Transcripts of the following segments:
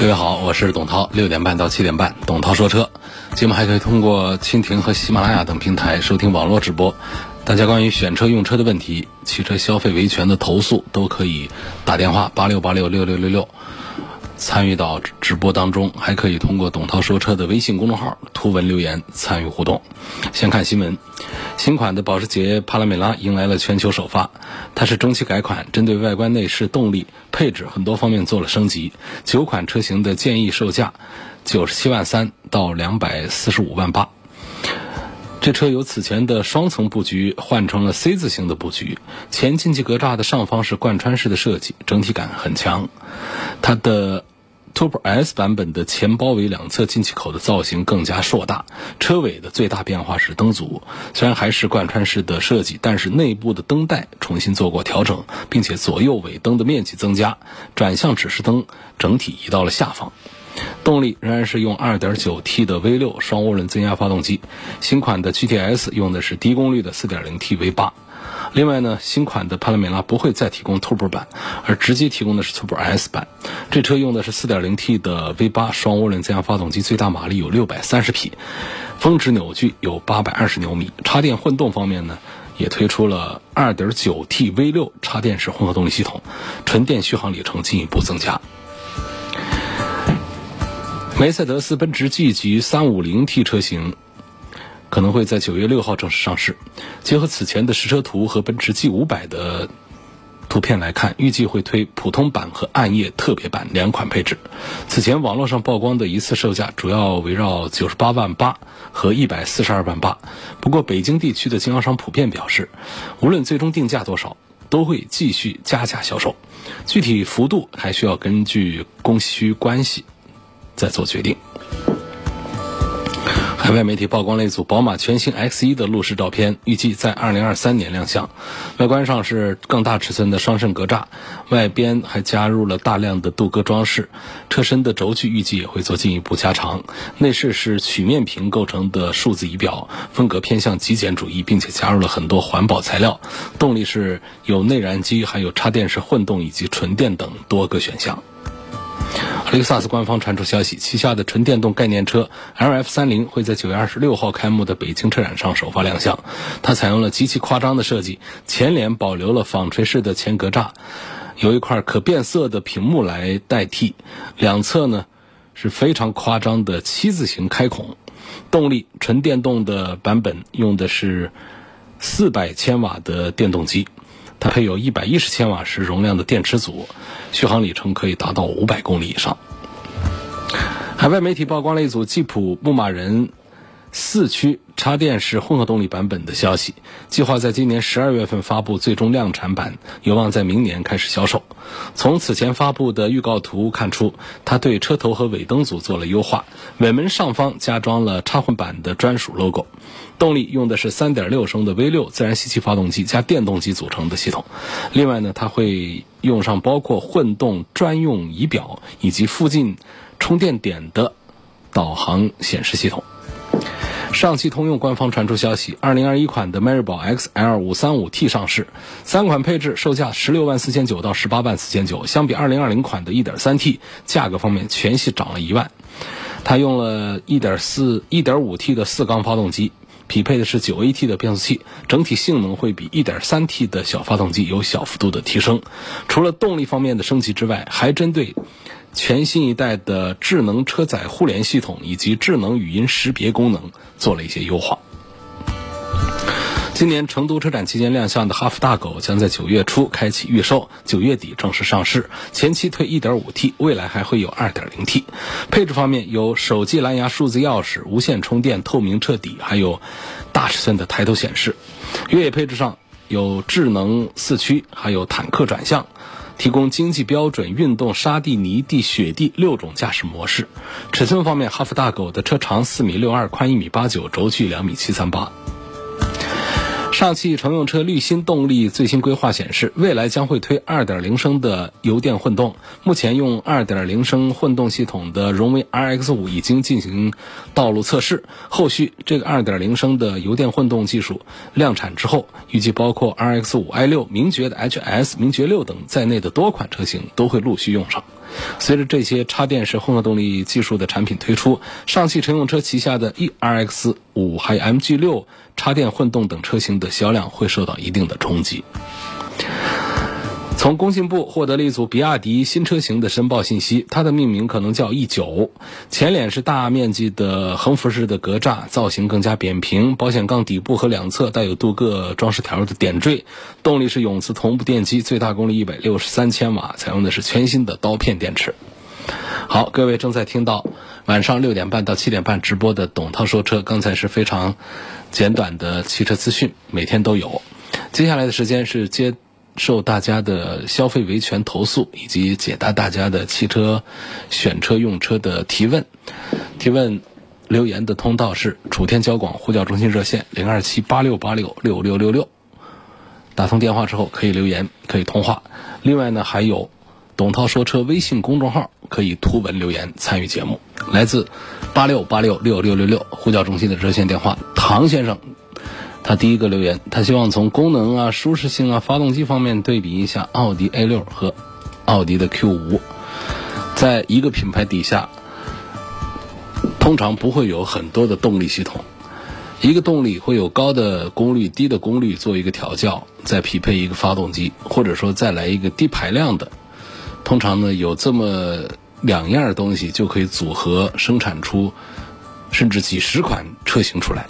各位好，我是董涛，六点半到七点半，董涛说车节目还可以通过蜻蜓和喜马拉雅等平台收听网络直播。大家关于选车用车的问题、汽车消费维权的投诉，都可以打电话八六八六六六六六参与到直播当中，还可以通过董涛说车的微信公众号图文留言参与互动。先看新闻。新款的保时捷帕拉梅拉迎来了全球首发，它是中期改款，针对外观内饰、动力、配置很多方面做了升级。九款车型的建议售价九十七万三到两百四十五万八。这车由此前的双层布局换成了 C 字形的布局，前进气格栅的上方是贯穿式的设计，整体感很强。它的 Turbo S 版本的前包围两侧进气口的造型更加硕大，车尾的最大变化是灯组，虽然还是贯穿式的设计，但是内部的灯带重新做过调整，并且左右尾灯的面积增加，转向指示灯整体移到了下方。动力仍然是用 2.9T 的 V6 双涡轮增压发动机，新款的 GTS 用的是低功率的 4.0T V8。另外呢，新款的帕拉梅拉不会再提供 Turbo 版，而直接提供的是 Turbo S 版。这车用的是 4.0T 的 V8 双涡轮增压发动机，最大马力有630匹，峰值扭矩有820牛米。插电混动方面呢，也推出了 2.9T V6 插电式混合动力系统，纯电续航里程进一步增加。梅赛德斯奔驰 G 级 350T 车型。可能会在九月六号正式上市。结合此前的实车图和奔驰 G 五百的图片来看，预计会推普通版和暗夜特别版两款配置。此前网络上曝光的一次售价主要围绕九十八万八和一百四十二万八。不过，北京地区的经销商普遍表示，无论最终定价多少，都会继续加价销售。具体幅度还需要根据供需关系再做决定。海外媒体曝光了一组宝马全新 X1 的路试照片，预计在2023年亮相。外观上是更大尺寸的双肾格栅，外边还加入了大量的镀铬装饰。车身的轴距预计也会做进一步加长。内饰是曲面屏构成的数字仪表，风格偏向极简主义，并且加入了很多环保材料。动力是有内燃机，还有插电式混动以及纯电等多个选项。雷克萨斯官方传出消息，旗下的纯电动概念车 LF30 会在九月二十六号开幕的北京车展上首发亮相。它采用了极其夸张的设计，前脸保留了纺锤式的前格栅，有一块可变色的屏幕来代替。两侧呢是非常夸张的七字形开孔。动力纯电动的版本用的是四百千瓦的电动机。它配有一百一十千瓦时容量的电池组，续航里程可以达到五百公里以上。海外媒体曝光了一组吉普牧马人。四驱插电式混合动力版本的消息，计划在今年十二月份发布最终量产版，有望在明年开始销售。从此前发布的预告图看出，它对车头和尾灯组做了优化，尾门上方加装了插混版的专属 logo。动力用的是三点六升的 V 六自然吸气发动机加电动机组成的系统。另外呢，它会用上包括混动专用仪表以及附近充电点的导航显示系统。上汽通用官方传出消息，二零二一款的迈锐宝 XL 五三五 T 上市，三款配置售价十六万四千九到十八万四千九，相比二零二零款的一点三 T，价格方面全系涨了一万。它用了一点四一点五 T 的四缸发动机，匹配的是九 AT 的变速器，整体性能会比一点三 T 的小发动机有小幅度的提升。除了动力方面的升级之外，还针对。全新一代的智能车载互联系统以及智能语音识别功能做了一些优化。今年成都车展期间亮相的哈弗大狗将在九月初开启预售，九月底正式上市。前期推 1.5T，未来还会有 2.0T。配置方面有手机蓝牙数字钥匙、无线充电、透明车底，还有大尺寸的抬头显示。越野配置上有智能四驱，还有坦克转向。提供经济标准、运动、沙地、泥地、雪地六种驾驶模式。尺寸方面，哈弗大狗的车长四米六二，宽一米八九，轴距两米七三八。上汽乘用车绿芯动力最新规划显示，未来将会推2.0升的油电混动。目前用2.0升混动系统的荣威 RX5 已经进行道路测试，后续这个2.0升的油电混动技术量产之后，预计包括 RX5、i6、名爵的 HS、名爵六等在内的多款车型都会陆续用上。随着这些插电式混合动力技术的产品推出，上汽乘用车旗下的 ERX 五还有 MG 六插电混动等车型的销量会受到一定的冲击。从工信部获得了一组比亚迪新车型的申报信息，它的命名可能叫 E 九，前脸是大面积的横幅式的格栅，造型更加扁平，保险杠底部和两侧带有镀铬装饰条的点缀，动力是永磁同步电机，最大功率一百六十三千瓦，采用的是全新的刀片电池。好，各位正在听到晚上六点半到七点半直播的董涛说车，刚才是非常简短的汽车资讯，每天都有。接下来的时间是接。受大家的消费维权投诉，以及解答大家的汽车选车用车的提问，提问留言的通道是楚天交广呼叫中心热线零二七八六八六六六六六，打通电话之后可以留言，可以通话。另外呢，还有董涛说车微信公众号可以图文留言参与节目，来自八六八六六六六六呼叫中心的热线电话，唐先生。他第一个留言，他希望从功能啊、舒适性啊、发动机方面对比一下奥迪 A 六和奥迪的 Q 五，在一个品牌底下，通常不会有很多的动力系统，一个动力会有高的功率、低的功率做一个调教，再匹配一个发动机，或者说再来一个低排量的，通常呢有这么两样东西就可以组合生产出甚至几十款车型出来。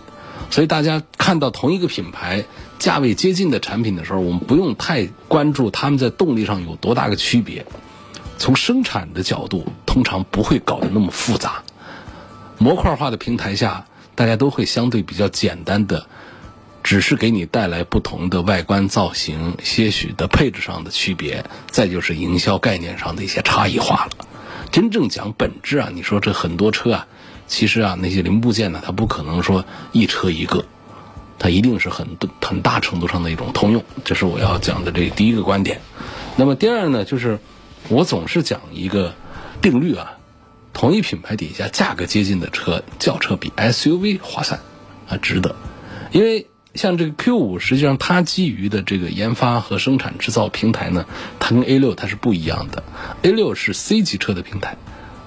所以大家看到同一个品牌价位接近的产品的时候，我们不用太关注他们在动力上有多大个区别。从生产的角度，通常不会搞得那么复杂。模块化的平台下，大家都会相对比较简单的，只是给你带来不同的外观造型、些许的配置上的区别，再就是营销概念上的一些差异化了。真正讲本质啊，你说这很多车啊。其实啊，那些零部件呢，它不可能说一车一个，它一定是很很大程度上的一种通用。这是我要讲的这第一个观点。那么第二呢，就是我总是讲一个定律啊，同一品牌底下价格接近的车，轿车比 SUV 划算啊，值得。因为像这个 Q 五，实际上它基于的这个研发和生产制造平台呢，它跟 A 六它是不一样的。A 六是 C 级车的平台，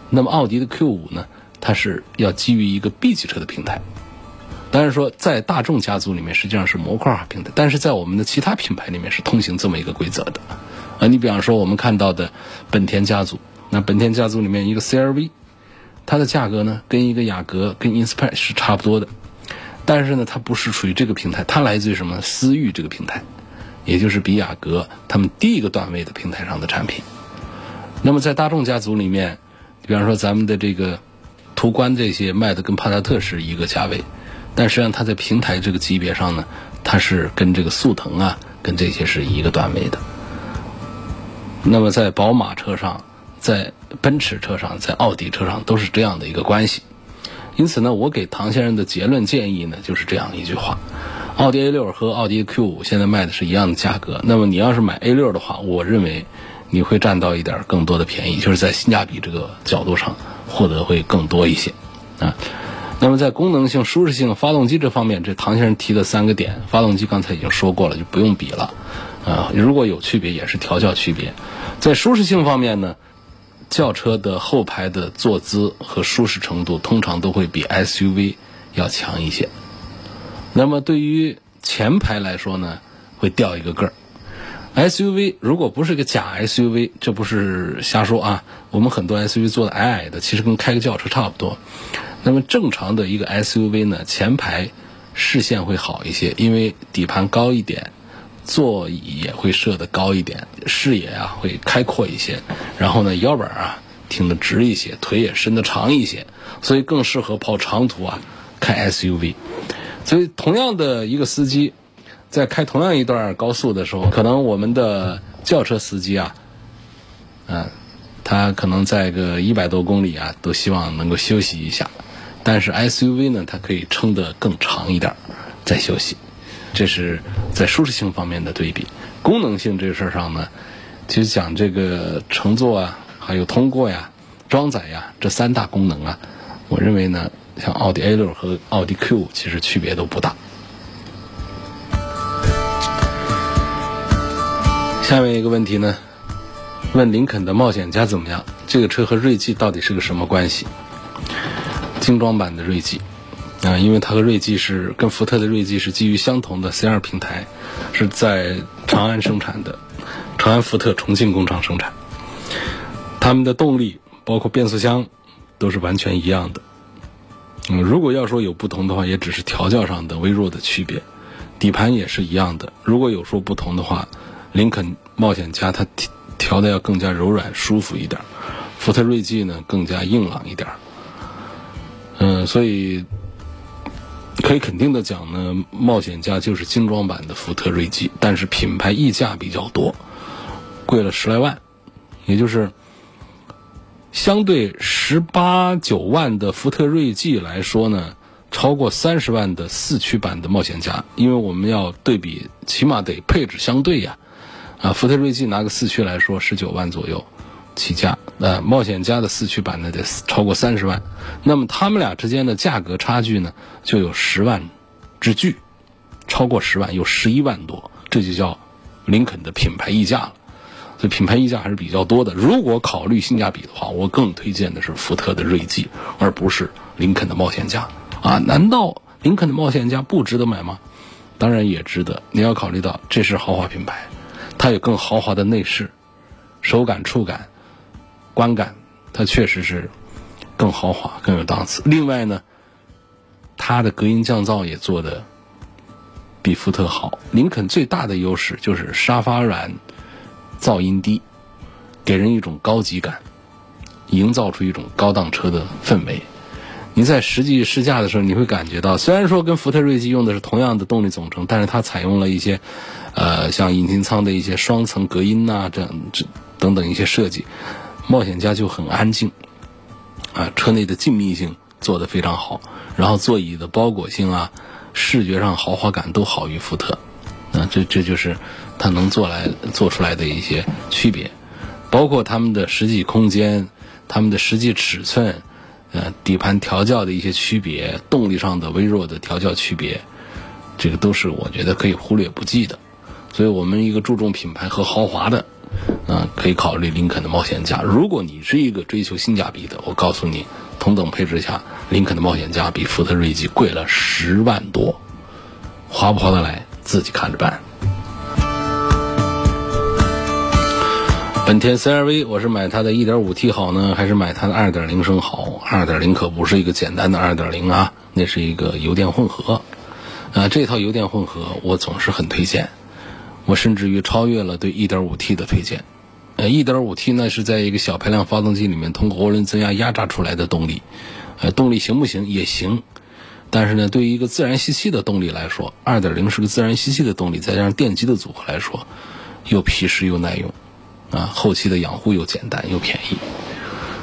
那么奥迪的 Q 五呢？它是要基于一个 B 级车的平台，当然说在大众家族里面实际上是模块化平台，但是在我们的其他品牌里面是通行这么一个规则的。啊，你比方说我们看到的本田家族，那本田家族里面一个 CRV，它的价格呢跟一个雅阁跟 Inspire 是差不多的，但是呢它不是属于这个平台，它来自于什么思域这个平台，也就是比雅阁他们低一个段位的平台上的产品。那么在大众家族里面，比方说咱们的这个。途观这些卖的跟帕萨特是一个价位，但实际上它在平台这个级别上呢，它是跟这个速腾啊，跟这些是一个段位的。那么在宝马车上，在奔驰车上，在奥迪车上都是这样的一个关系。因此呢，我给唐先生的结论建议呢，就是这样一句话：奥迪 A 六和奥迪 Q 五现在卖的是一样的价格。那么你要是买 A 六的话，我认为你会占到一点更多的便宜，就是在性价比这个角度上。获得会更多一些，啊，那么在功能性、舒适性、发动机这方面，这唐先生提的三个点，发动机刚才已经说过了，就不用比了，啊，如果有区别也是调教区别。在舒适性方面呢，轿车的后排的坐姿和舒适程度通常都会比 SUV 要强一些。那么对于前排来说呢，会掉一个个儿。SUV 如果不是个假 SUV，这不是瞎说啊。我们很多 SUV 坐的矮矮的，其实跟开个轿车差不多。那么正常的一个 SUV 呢，前排视线会好一些，因为底盘高一点，座椅也会设的高一点，视野啊会开阔一些。然后呢，腰板啊挺得直一些，腿也伸得长一些，所以更适合跑长途啊开 SUV。所以同样的一个司机。在开同样一段高速的时候，可能我们的轿车司机啊，嗯，他可能在个一百多公里啊，都希望能够休息一下。但是 SUV 呢，它可以撑得更长一点，再休息。这是在舒适性方面的对比。功能性这个事儿上呢，其实讲这个乘坐啊，还有通过呀、装载呀这三大功能啊，我认为呢，像奥迪 A 六和奥迪 Q 其实区别都不大。下面一个问题呢，问林肯的冒险家怎么样？这个车和锐际到底是个什么关系？精装版的锐际啊，因为它和锐际是跟福特的锐际是基于相同的 C 二平台，是在长安生产的，长安福特重庆工厂生产。他们的动力包括变速箱都是完全一样的。嗯，如果要说有不同的话，也只是调教上的微弱的区别。底盘也是一样的。如果有说不同的话，林肯冒险家它调调的要更加柔软舒服一点，福特锐际呢更加硬朗一点。嗯，所以可以肯定的讲呢，冒险家就是精装版的福特锐际，但是品牌溢价比较多，贵了十来万，也就是相对十八九万的福特锐际来说呢，超过三十万的四驱版的冒险家，因为我们要对比，起码得配置相对呀。啊，福特锐际拿个四驱来说，十九万左右起价，呃，冒险家的四驱版呢得超过三十万，那么他们俩之间的价格差距呢就有十万之巨，超过十万，有十一万多，这就叫林肯的品牌溢价了。所以品牌溢价还是比较多的。如果考虑性价比的话，我更推荐的是福特的锐际，而不是林肯的冒险家。啊，难道林肯的冒险家不值得买吗？当然也值得。你要考虑到这是豪华品牌，它有更豪华的内饰，手感、触感、观感，它确实是更豪华、更有档次。另外呢，它的隔音降噪也做的比福特好。林肯最大的优势就是沙发软。噪音低，给人一种高级感，营造出一种高档车的氛围。你在实际试驾的时候，你会感觉到，虽然说跟福特锐际用的是同样的动力总成，但是它采用了一些，呃，像引擎舱的一些双层隔音呐，这样这等等一些设计。冒险家就很安静，啊，车内的静谧性做得非常好，然后座椅的包裹性啊，视觉上豪华感都好于福特。啊，这这就是它能做来做出来的一些区别，包括他们的实际空间、他们的实际尺寸，呃，底盘调教的一些区别，动力上的微弱的调教区别，这个都是我觉得可以忽略不计的。所以我们一个注重品牌和豪华的，嗯，可以考虑林肯的冒险家。如果你是一个追求性价比的，我告诉你，同等配置下，林肯的冒险家比福特锐际贵了十万多，划不划得来？自己看着办。本田 CR-V，我是买它的 1.5T 好呢，还是买它的2.0升好？2.0可不是一个简单的2.0啊，那是一个油电混合。啊，这套油电混合我总是很推荐，我甚至于超越了对 1.5T 的推荐。呃，1.5T 呢是在一个小排量发动机里面通过涡轮增压压榨出来的动力，呃，动力行不行？也行。但是呢，对于一个自然吸气的动力来说，二点零是个自然吸气的动力，再加上电机的组合来说，又皮实又耐用，啊，后期的养护又简单又便宜，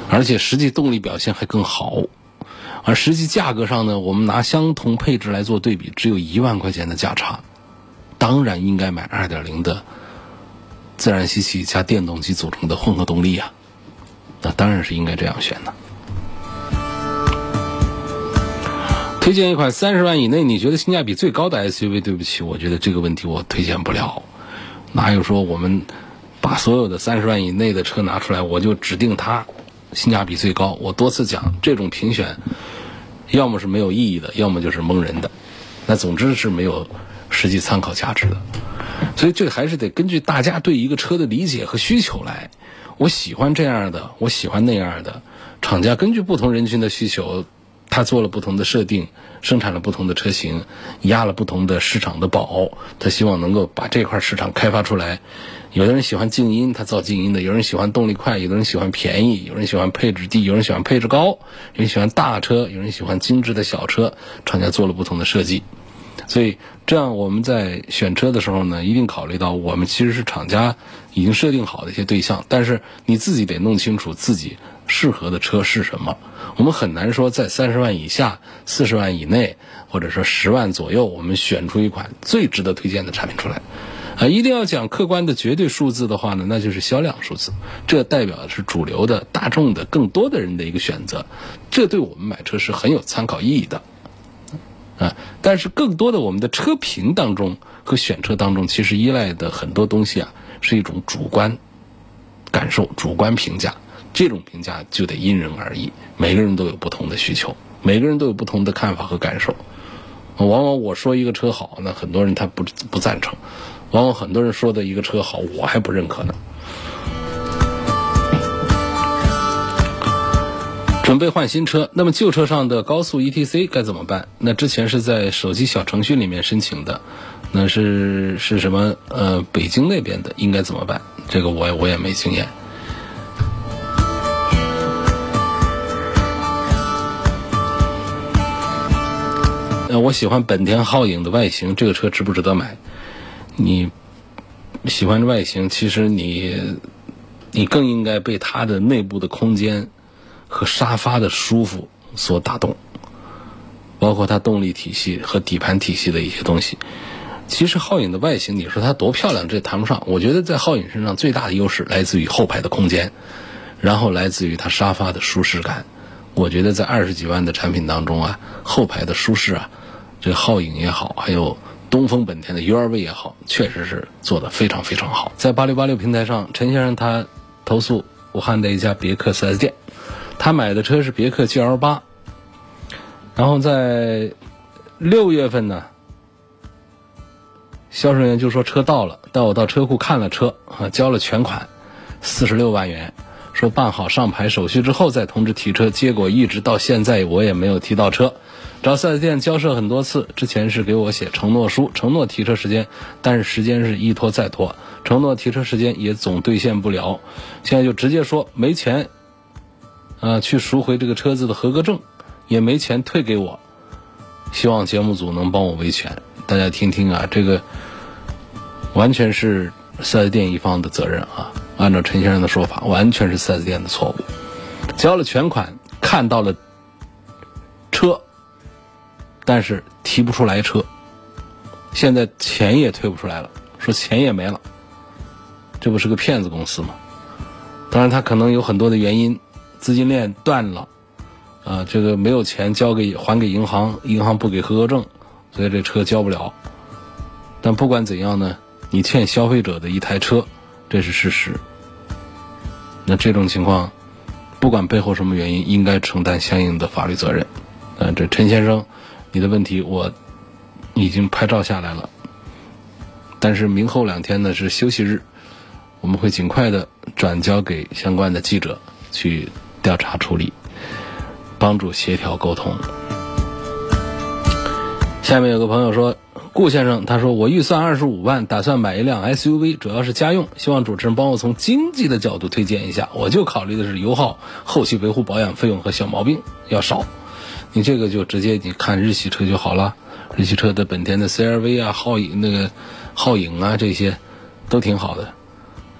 而且实际动力表现还更好。而实际价格上呢，我们拿相同配置来做对比，只有一万块钱的价差，当然应该买二点零的自然吸气加电动机组成的混合动力啊，那当然是应该这样选的。推荐一款三十万以内你觉得性价比最高的 SUV？对不起，我觉得这个问题我推荐不了。哪有说我们把所有的三十万以内的车拿出来，我就指定它性价比最高？我多次讲，这种评选要么是没有意义的，要么就是蒙人的。那总之是没有实际参考价值的。所以这还是得根据大家对一个车的理解和需求来。我喜欢这样的，我喜欢那样的。厂家根据不同人群的需求。他做了不同的设定，生产了不同的车型，压了不同的市场的宝。他希望能够把这块市场开发出来。有的人喜欢静音，他造静音的；有人喜欢动力快，有的人喜欢便宜，有人喜欢配置低，有人喜欢配置高，有人喜欢大车，有人喜欢精致的小车。厂家做了不同的设计，所以这样我们在选车的时候呢，一定考虑到我们其实是厂家已经设定好的一些对象，但是你自己得弄清楚自己适合的车是什么。我们很难说在三十万以下、四十万以内，或者说十万左右，我们选出一款最值得推荐的产品出来。啊，一定要讲客观的绝对数字的话呢，那就是销量数字，这代表的是主流的大众的更多的人的一个选择，这对我们买车是很有参考意义的。啊，但是更多的我们的车评当中和选车当中，其实依赖的很多东西啊，是一种主观感受、主观评价，这种评价就得因人而异，每个人都有不同的需求，每个人都有不同的看法和感受。往往我说一个车好，那很多人他不不赞成。往往很多人说的一个车好，我还不认可呢。准备换新车，那么旧车上的高速 ETC 该怎么办？那之前是在手机小程序里面申请的，那是是什么？呃，北京那边的应该怎么办？这个我我也没经验。呃，我喜欢本田皓影的外形，这个车值不值得买？你喜欢的外形，其实你你更应该被它的内部的空间和沙发的舒服所打动，包括它动力体系和底盘体系的一些东西。其实皓影的外形，你说它多漂亮，这谈不上。我觉得在皓影身上最大的优势来自于后排的空间，然后来自于它沙发的舒适感。我觉得在二十几万的产品当中啊，后排的舒适啊，这皓影也好，还有。东风本田的 URV 也好，确实是做的非常非常好。在八六八六平台上，陈先生他投诉武汉的一家别克 4S 店，他买的车是别克 GL 八，然后在六月份呢，销售员就说车到了，带我到车库看了车啊，交了全款四十六万元，说办好上牌手续之后再通知提车，结果一直到现在我也没有提到车。找四 S 店交涉很多次，之前是给我写承诺书，承诺提车时间，但是时间是一拖再拖，承诺提车时间也总兑现不了。现在就直接说没钱，啊，去赎回这个车子的合格证，也没钱退给我。希望节目组能帮我维权。大家听听啊，这个完全是四 S 店一方的责任啊。按照陈先生的说法，完全是四 S 店的错误。交了全款，看到了车。但是提不出来车，现在钱也退不出来了，说钱也没了，这不是个骗子公司吗？当然，他可能有很多的原因，资金链断了，啊，这个没有钱交给还给银行，银行不给合格证，所以这车交不了。但不管怎样呢，你欠消费者的一台车，这是事实。那这种情况，不管背后什么原因，应该承担相应的法律责任。嗯，这陈先生。你的问题我已经拍照下来了，但是明后两天呢是休息日，我们会尽快的转交给相关的记者去调查处理，帮助协调沟通。下面有个朋友说，顾先生，他说我预算二十五万，打算买一辆 SUV，主要是家用，希望主持人帮我从经济的角度推荐一下。我就考虑的是油耗、后期维护保养费用和小毛病要少。你这个就直接你看日系车就好了，日系车的本田的 CRV 啊、皓影那个皓影啊这些都挺好的，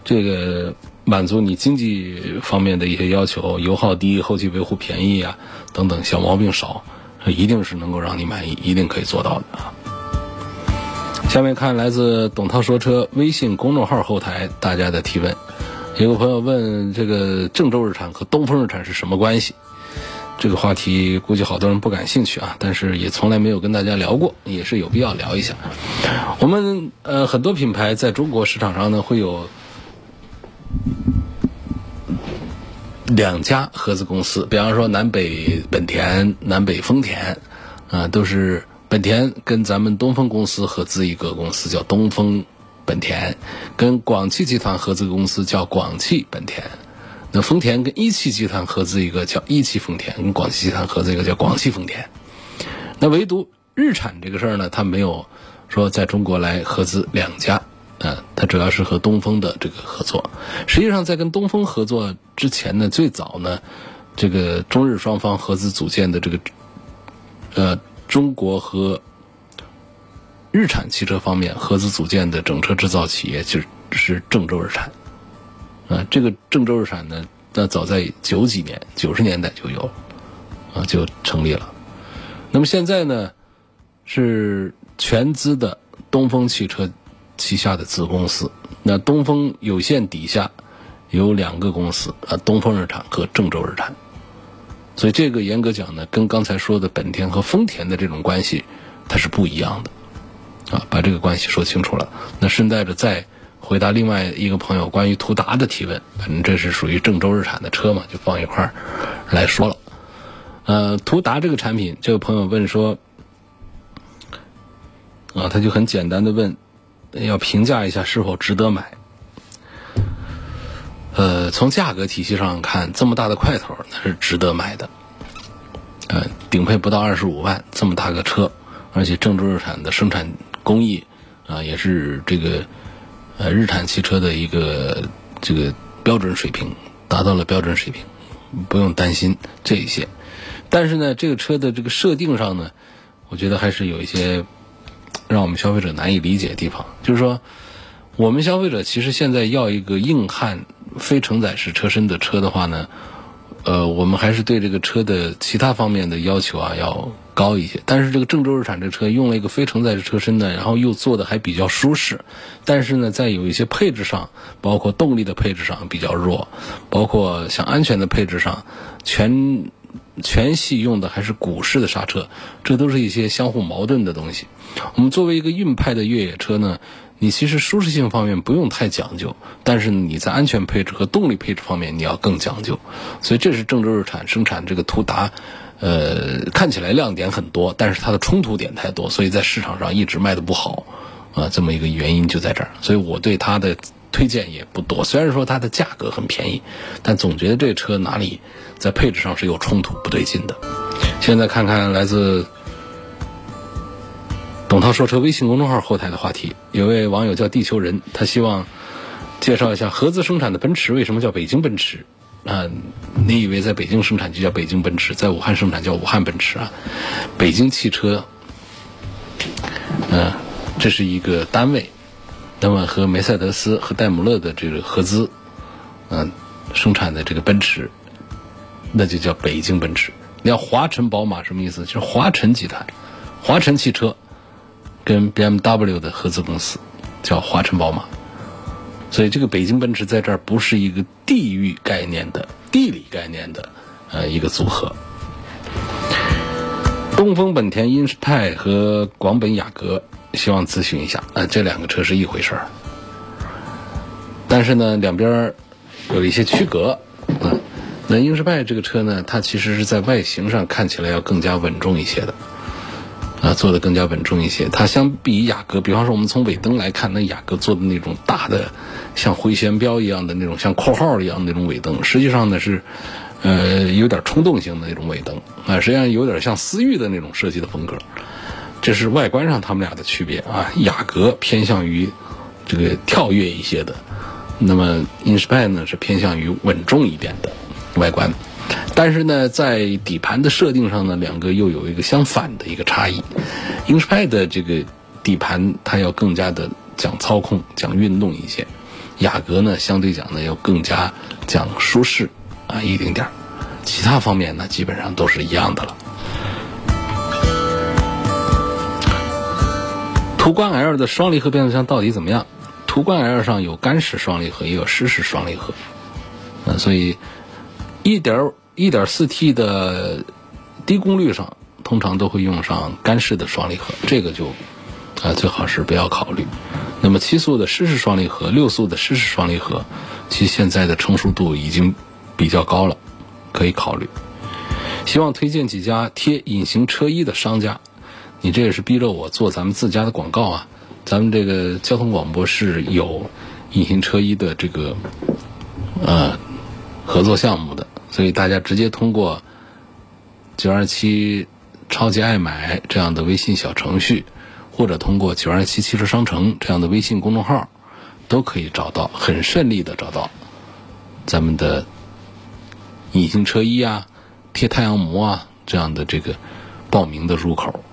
这个满足你经济方面的一些要求，油耗低、后期维护便宜啊等等，小毛病少，一定是能够让你满意，一定可以做到的啊。下面看来自董涛说车微信公众号后台大家的提问，有个朋友问这个郑州日产和东风日产是什么关系？这个话题估计好多人不感兴趣啊，但是也从来没有跟大家聊过，也是有必要聊一下。我们呃很多品牌在中国市场上呢会有两家合资公司，比方说南北本田、南北丰田，啊都是本田跟咱们东风公司合资一个公司叫东风本田，跟广汽集团合资公司叫广汽本田。那丰田跟一汽集团合资一个叫一汽丰田，跟广汽集团合资一个叫广汽丰田。那唯独日产这个事儿呢，它没有说在中国来合资两家，嗯，它主要是和东风的这个合作。实际上，在跟东风合作之前呢，最早呢，这个中日双方合资组建的这个呃中国和日产汽车方面，合资组建的整车制造企业就是郑州日产。啊，这个郑州日产呢，那早在九几年、九十年代就有，啊，就成立了。那么现在呢，是全资的东风汽车旗下的子公司。那东风有限底下有两个公司，啊，东风日产和郑州日产。所以这个严格讲呢，跟刚才说的本田和丰田的这种关系，它是不一样的。啊，把这个关系说清楚了。那顺带着再。回答另外一个朋友关于途达的提问，反正这是属于郑州日产的车嘛，就放一块儿来说了。呃，途达这个产品，这位朋友问说，啊，他就很简单的问，要评价一下是否值得买。呃，从价格体系上看，这么大的块头那是值得买的。呃，顶配不到二十五万，这么大个车，而且郑州日产的生产工艺啊，也是这个。呃，日产汽车的一个这个标准水平达到了标准水平，不用担心这一些。但是呢，这个车的这个设定上呢，我觉得还是有一些让我们消费者难以理解的地方。就是说，我们消费者其实现在要一个硬汉非承载式车身的车的话呢，呃，我们还是对这个车的其他方面的要求啊要。高一些，但是这个郑州日产这车用了一个非承载式车身呢，然后又做的还比较舒适，但是呢，在有一些配置上，包括动力的配置上比较弱，包括像安全的配置上，全全系用的还是鼓式的刹车，这都是一些相互矛盾的东西。我们作为一个硬派的越野车呢，你其实舒适性方面不用太讲究，但是你在安全配置和动力配置方面你要更讲究，所以这是郑州日产生产这个途达。呃，看起来亮点很多，但是它的冲突点太多，所以在市场上一直卖的不好，啊，这么一个原因就在这儿。所以我对它的推荐也不多。虽然说它的价格很便宜，但总觉得这车哪里在配置上是有冲突、不对劲的。现在看看来自董涛说车微信公众号后台的话题，有位网友叫地球人，他希望介绍一下合资生产的奔驰为什么叫北京奔驰。啊，你以为在北京生产就叫北京奔驰，在武汉生产叫武汉奔驰啊？北京汽车，嗯，这是一个单位，那么和梅赛德斯和戴姆勒的这个合资，嗯，生产的这个奔驰，那就叫北京奔驰。你要华晨宝马什么意思？就是华晨集团，华晨汽车跟 BMW 的合资公司叫华晨宝马。所以这个北京奔驰在这儿不是一个地域概念的、地理概念的，呃，一个组合。东风本田英仕派和广本雅阁，希望咨询一下，呃，这两个车是一回事儿，但是呢，两边有一些区隔，那英仕派这个车呢，它其实是在外形上看起来要更加稳重一些的。啊，做的更加稳重一些。它相比雅阁，比方说我们从尾灯来看，那雅阁做的那种大的，像回旋镖一样的那种，像括号一样那种尾灯，实际上呢是，呃，有点冲动性的那种尾灯啊，实际上有点像思域的那种设计的风格。这是外观上他们俩的区别啊。雅阁偏向于这个跳跃一些的，那么英仕派呢是偏向于稳重一点的外观。但是呢，在底盘的设定上呢，两个又有一个相反的一个差异。英仕派的这个底盘它要更加的讲操控、讲运动一些，雅阁呢相对讲呢要更加讲舒适啊一丁点儿，其他方面呢基本上都是一样的了。途观 L 的双离合变速箱到底怎么样？途观 L 上有干式双离合，也有湿式双离合，啊，所以一点。一点四 T 的低功率上，通常都会用上干式的双离合，这个就啊最好是不要考虑。那么七速的湿式双离合、六速的湿式双离合，其实现在的成熟度已经比较高了，可以考虑。希望推荐几家贴隐形车衣的商家，你这也是逼着我做咱们自家的广告啊！咱们这个交通广播是有隐形车衣的这个呃合作项目的。所以大家直接通过九二七超级爱买这样的微信小程序，或者通过九二七汽车商城这样的微信公众号，都可以找到，很顺利的找到咱们的隐形车衣啊、贴太阳膜啊这样的这个报名的入口。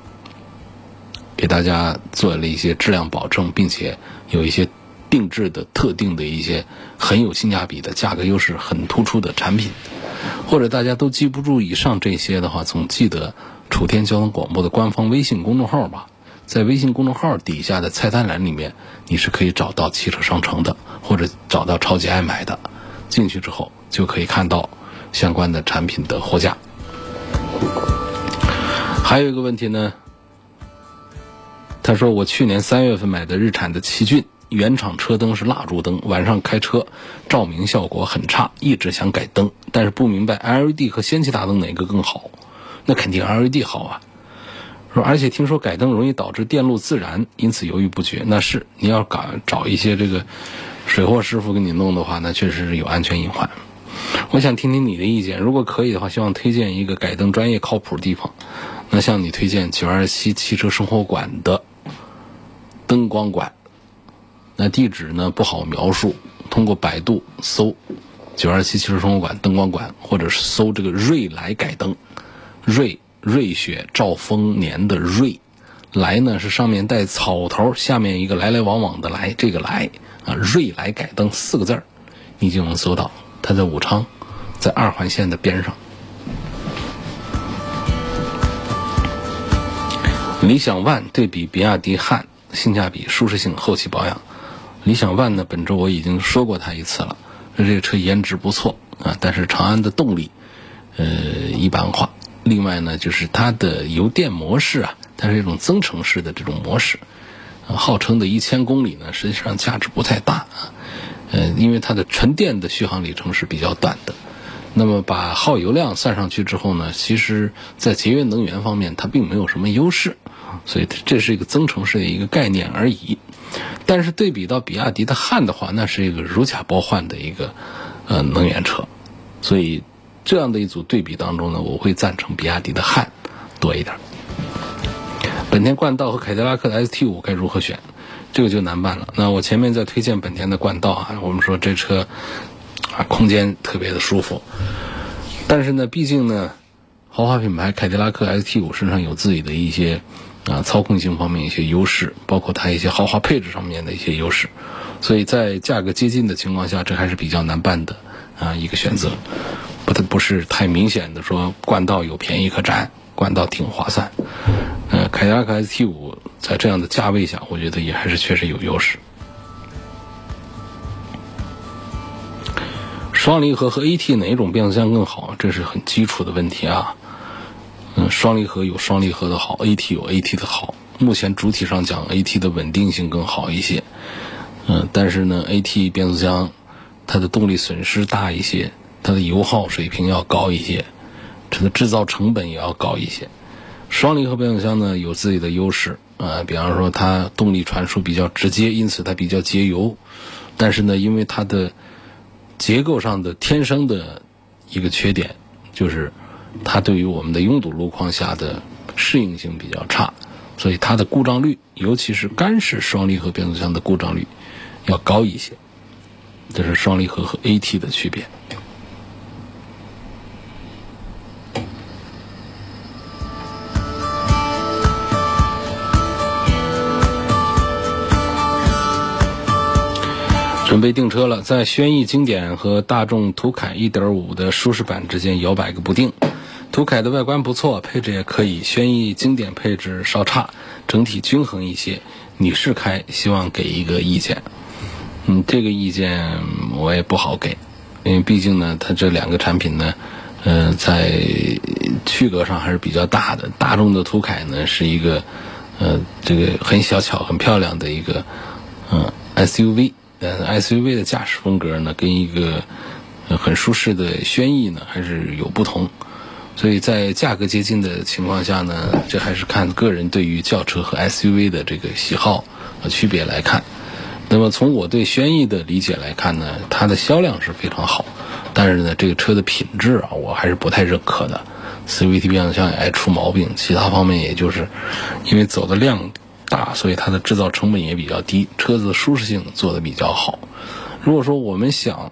给大家做了一些质量保证，并且有一些定制的特定的一些很有性价比的价格优势很突出的产品。或者大家都记不住以上这些的话，总记得楚天交通广播的官方微信公众号吧。在微信公众号底下的菜单栏里面，你是可以找到汽车商城的，或者找到超级爱买的。进去之后就可以看到相关的产品的货架。还有一个问题呢，他说我去年三月份买的日产的奇骏，原厂车灯是蜡烛灯，晚上开车照明效果很差，一直想改灯，但是不明白 LED 和氙气大灯哪个更好？那肯定 LED 好啊。说而且听说改灯容易导致电路自燃，因此犹豫不决。那是你要搞找一些这个。水货师傅给你弄的话，那确实是有安全隐患。我想听听你的意见，如果可以的话，希望推荐一个改灯专业靠谱的地方。那向你推荐九二七汽车生活馆的灯光馆。那地址呢不好描述，通过百度搜“九二七汽车生活馆灯光馆”，或者是搜这个“瑞来改灯”，瑞瑞雪兆丰年的瑞，来呢是上面带草头，下面一个来来往往的来，这个来。啊，瑞来改灯四个字儿，你就能搜到。它在武昌，在二环线的边上。理想 ONE 对比比亚迪汉，性价比、舒适性、后期保养。理想 ONE 呢，本周我已经说过它一次了，这个车颜值不错啊，但是长安的动力，呃，一般化。另外呢，就是它的油电模式啊，它是一种增程式的这种模式。号称的一千公里呢，实际上价值不太大啊，呃，因为它的纯电的续航里程是比较短的。那么把耗油量算上去之后呢，其实在节约能源方面它并没有什么优势，所以这是一个增程式的一个概念而已。但是对比到比亚迪的汉的话，那是一个如假包换的一个呃能源车，所以这样的一组对比当中呢，我会赞成比亚迪的汉多一点。本田冠道和凯迪拉克的 ST 五该如何选？这个就难办了。那我前面在推荐本田的冠道啊，我们说这车啊空间特别的舒服，但是呢，毕竟呢，豪华品牌凯迪拉克 ST 五身上有自己的一些啊操控性方面一些优势，包括它一些豪华配置上面的一些优势，所以在价格接近的情况下，这还是比较难办的啊一个选择，不它不是太明显的说冠道有便宜可占，冠道挺划算。呃，凯迪拉克 ST 五在这样的价位下，我觉得也还是确实有优势。双离合和 AT 哪一种变速箱更好？这是很基础的问题啊。嗯，双离合有双离合的好，AT 有 AT 的好。目前主体上讲，AT 的稳定性更好一些。嗯，但是呢，AT 变速箱它的动力损失大一些，它的油耗水平要高一些，它的制造成本也要高一些。双离合变速箱呢有自己的优势啊，比方说它动力传输比较直接，因此它比较节油。但是呢，因为它的结构上的天生的一个缺点，就是它对于我们的拥堵路况下的适应性比较差，所以它的故障率，尤其是干式双离合变速箱的故障率要高一些。这是双离合和 AT 的区别。准备订车了，在轩逸经典和大众途凯1.5的舒适版之间摇摆个不定。途凯的外观不错，配置也可以；轩逸经典配置稍差，整体均衡一些。女士开，希望给一个意见。嗯，这个意见我也不好给，因为毕竟呢，它这两个产品呢，嗯，在区隔上还是比较大的。大众的途凯呢，是一个呃，这个很小巧、很漂亮的一个嗯 SUV。呃，SUV 的驾驶风格呢，跟一个很舒适的轩逸呢，还是有不同。所以在价格接近的情况下呢，这还是看个人对于轿车和 SUV 的这个喜好和区别来看。那么从我对轩逸的理解来看呢，它的销量是非常好，但是呢，这个车的品质啊，我还是不太认可的。CVT 变速箱也爱出毛病，其他方面也就是因为走的量。大，所以它的制造成本也比较低，车子舒适性做的比较好。如果说我们想，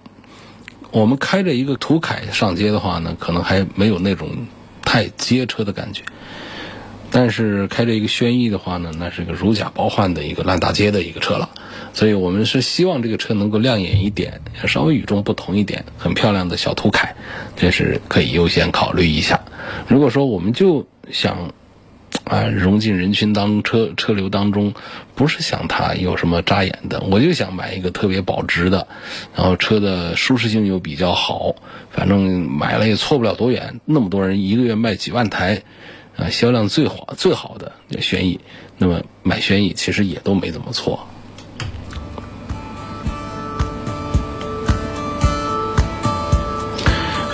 我们开着一个途凯上街的话呢，可能还没有那种太街车的感觉。但是开着一个轩逸的话呢，那是个如假包换的一个烂大街的一个车了。所以我们是希望这个车能够亮眼一点，稍微与众不同一点，很漂亮的小途凯，这是可以优先考虑一下。如果说我们就想啊融进人群当车车流当中，不是想它有什么扎眼的，我就想买一个特别保值的，然后车的舒适性又比较好，反正买了也错不了多远。那么多人一个月卖几万台，啊销量最好最好的轩逸，那么买轩逸其实也都没怎么错。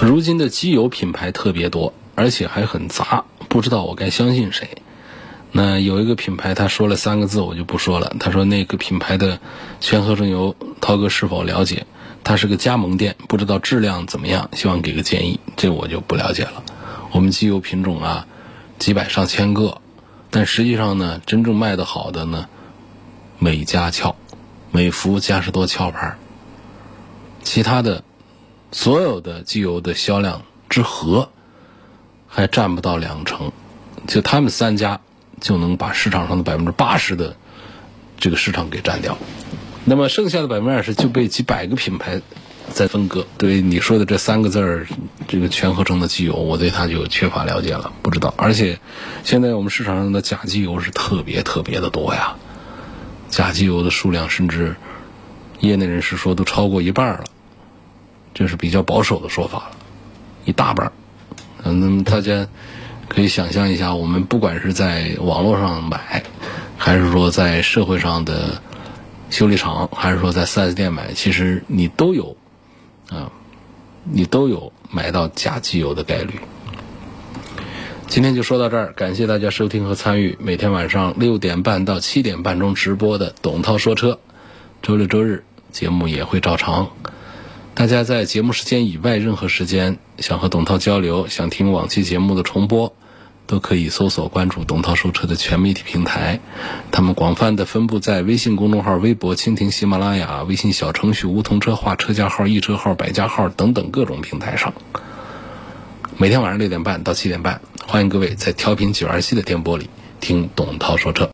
如今的机油品牌特别多，而且还很杂，不知道我该相信谁。那有一个品牌，他说了三个字，我就不说了。他说那个品牌的全合成油，涛哥是否了解？他是个加盟店，不知道质量怎么样，希望给个建议。这我就不了解了。我们机油品种啊，几百上千个，但实际上呢，真正卖的好的呢，美加壳、美孚、嘉实多壳牌，其他的。所有的机油的销量之和，还占不到两成，就他们三家就能把市场上的百分之八十的这个市场给占掉。那么剩下的百分之二十就被几百个品牌在分割。对你说的这三个字儿，这个全合成的机油，我对它就缺乏了解了，不知道。而且现在我们市场上的假机油是特别特别的多呀，假机油的数量甚至业内人士说都超过一半了。这是比较保守的说法了，一大半儿。嗯，那么大家可以想象一下，我们不管是在网络上买，还是说在社会上的修理厂，还是说在 4S 店买，其实你都有啊，你都有买到假机油的概率。今天就说到这儿，感谢大家收听和参与每天晚上六点半到七点半钟直播的董涛说车。周六周日节目也会照常。大家在节目时间以外任何时间想和董涛交流，想听往期节目的重播，都可以搜索关注董涛说车的全媒体平台。他们广泛的分布在微信公众号、微博、蜻蜓、喜马拉雅、微信小程序、梧桐车话、车架号、易车号、百家号等等各种平台上。每天晚上六点半到七点半，欢迎各位在调频九二七的电波里听董涛说车。